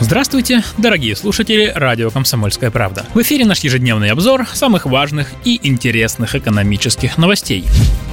Здравствуйте, дорогие слушатели радио «Комсомольская правда». В эфире наш ежедневный обзор самых важных и интересных экономических новостей.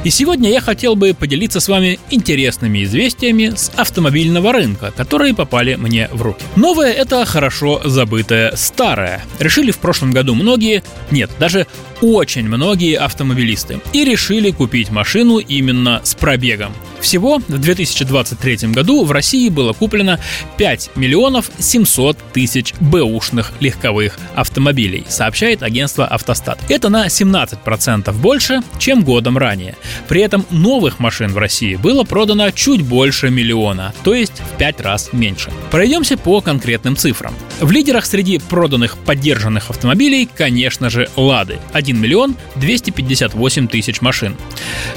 И сегодня я хотел бы поделиться с вами интересными известиями с автомобильного рынка, которые попали мне в руки. Новое – это хорошо забытое старое. Решили в прошлом году многие, нет, даже очень многие автомобилисты, и решили купить машину именно с пробегом. Всего в 2023 году в России было куплено 5 миллионов 700 тысяч бэушных легковых автомобилей, сообщает агентство «Автостат». Это на 17% больше, чем годом ранее. При этом новых машин в России было продано чуть больше миллиона, то есть в 5 раз меньше. Пройдемся по конкретным цифрам. В лидерах среди проданных поддержанных автомобилей, конечно же, «Лады» – 1 миллион 258 тысяч машин.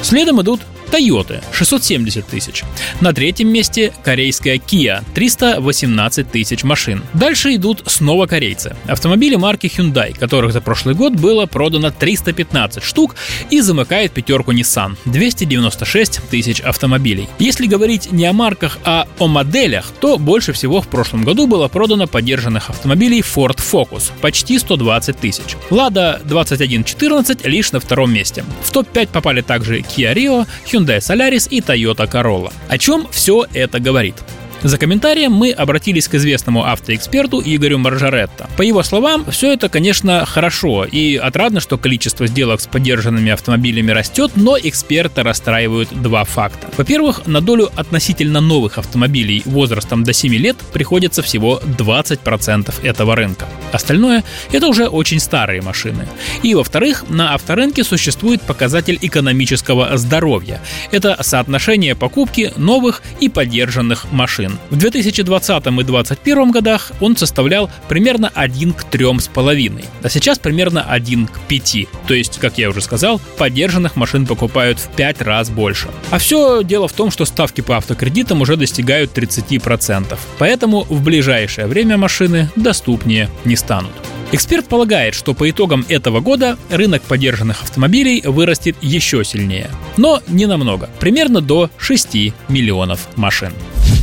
Следом идут Toyota 670 тысяч. На третьем месте корейская Kia 318 тысяч машин. Дальше идут снова корейцы. Автомобили марки Hyundai, которых за прошлый год было продано 315 штук и замыкает пятерку Nissan 296 тысяч автомобилей. Если говорить не о марках, а о моделях, то больше всего в прошлом году было продано поддержанных автомобилей Ford Focus почти 120 тысяч. Lada 2114 лишь на втором месте. В топ-5 попали также Kia Rio, Hyundai Solaris и Toyota Corolla. О чем все это говорит? За комментарием мы обратились к известному автоэксперту Игорю Маржаретто. По его словам, все это, конечно, хорошо и отрадно, что количество сделок с поддержанными автомобилями растет, но эксперты расстраивают два факта. Во-первых, на долю относительно новых автомобилей возрастом до 7 лет приходится всего 20% этого рынка. Остальное – это уже очень старые машины. И во-вторых, на авторынке существует показатель экономического здоровья. Это соотношение покупки новых и поддержанных машин. В 2020 и 2021 годах он составлял примерно 1 к 3,5, а сейчас примерно 1 к 5. То есть, как я уже сказал, поддержанных машин покупают в 5 раз больше. А все дело в том, что ставки по автокредитам уже достигают 30%. Поэтому в ближайшее время машины доступнее не станут. Эксперт полагает, что по итогам этого года рынок поддержанных автомобилей вырастет еще сильнее. Но не намного, примерно до 6 миллионов машин.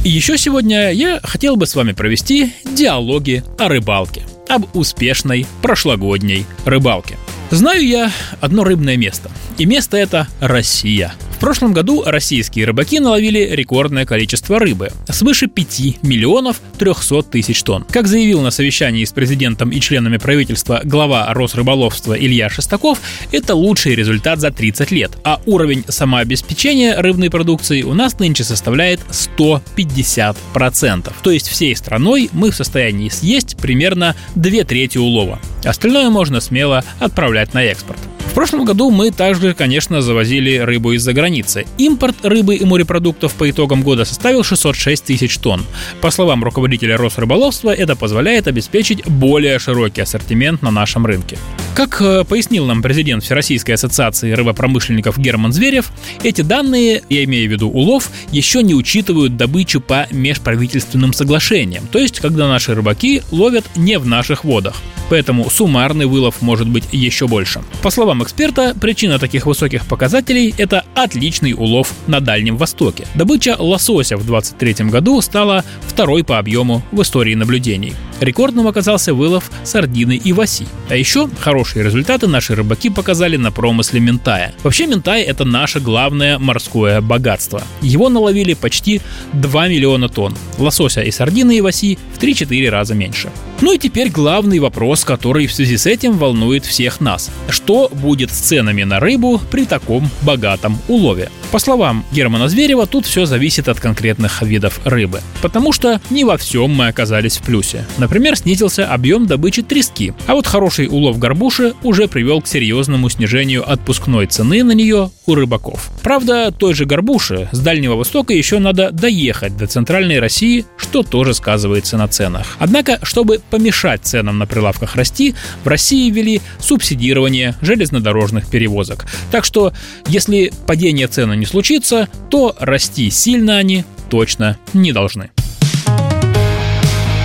И еще сегодня я хотел бы с вами провести диалоги о рыбалке, об успешной прошлогодней рыбалке. Знаю я одно рыбное место, и место это Россия – прошлом году российские рыбаки наловили рекордное количество рыбы – свыше 5 миллионов 300 тысяч тонн. Как заявил на совещании с президентом и членами правительства глава Росрыболовства Илья Шестаков, это лучший результат за 30 лет, а уровень самообеспечения рыбной продукции у нас нынче составляет 150%. То есть всей страной мы в состоянии съесть примерно две трети улова. Остальное можно смело отправлять на экспорт. В прошлом году мы также, конечно, завозили рыбу из-за границы. Импорт рыбы и морепродуктов по итогам года составил 606 тысяч тонн. По словам руководителя Росрыболовства, это позволяет обеспечить более широкий ассортимент на нашем рынке. Как э, пояснил нам президент Всероссийской ассоциации рыбопромышленников Герман Зверев, эти данные, я имею в виду улов, еще не учитывают добычу по межправительственным соглашениям, то есть когда наши рыбаки ловят не в наших водах поэтому суммарный вылов может быть еще больше. По словам эксперта, причина таких высоких показателей – это отличный улов на Дальнем Востоке. Добыча лосося в 2023 году стала второй по объему в истории наблюдений. Рекордным оказался вылов сардины и васи. А еще хорошие результаты наши рыбаки показали на промысле ментая. Вообще ментай – это наше главное морское богатство. Его наловили почти 2 миллиона тонн. Лосося и сардины и васи в 3-4 раза меньше. Ну и теперь главный вопрос, который в связи с этим волнует всех нас. Что будет с ценами на рыбу при таком богатом улове? По словам Германа Зверева, тут все зависит от конкретных видов рыбы. Потому что не во всем мы оказались в плюсе. Например, Например, снизился объем добычи трески. А вот хороший улов горбуши уже привел к серьезному снижению отпускной цены на нее у рыбаков. Правда, той же горбуши с Дальнего Востока еще надо доехать до центральной России, что тоже сказывается на ценах. Однако, чтобы помешать ценам на прилавках расти, в России ввели субсидирование железнодорожных перевозок. Так что, если падение цены не случится, то расти сильно они точно не должны.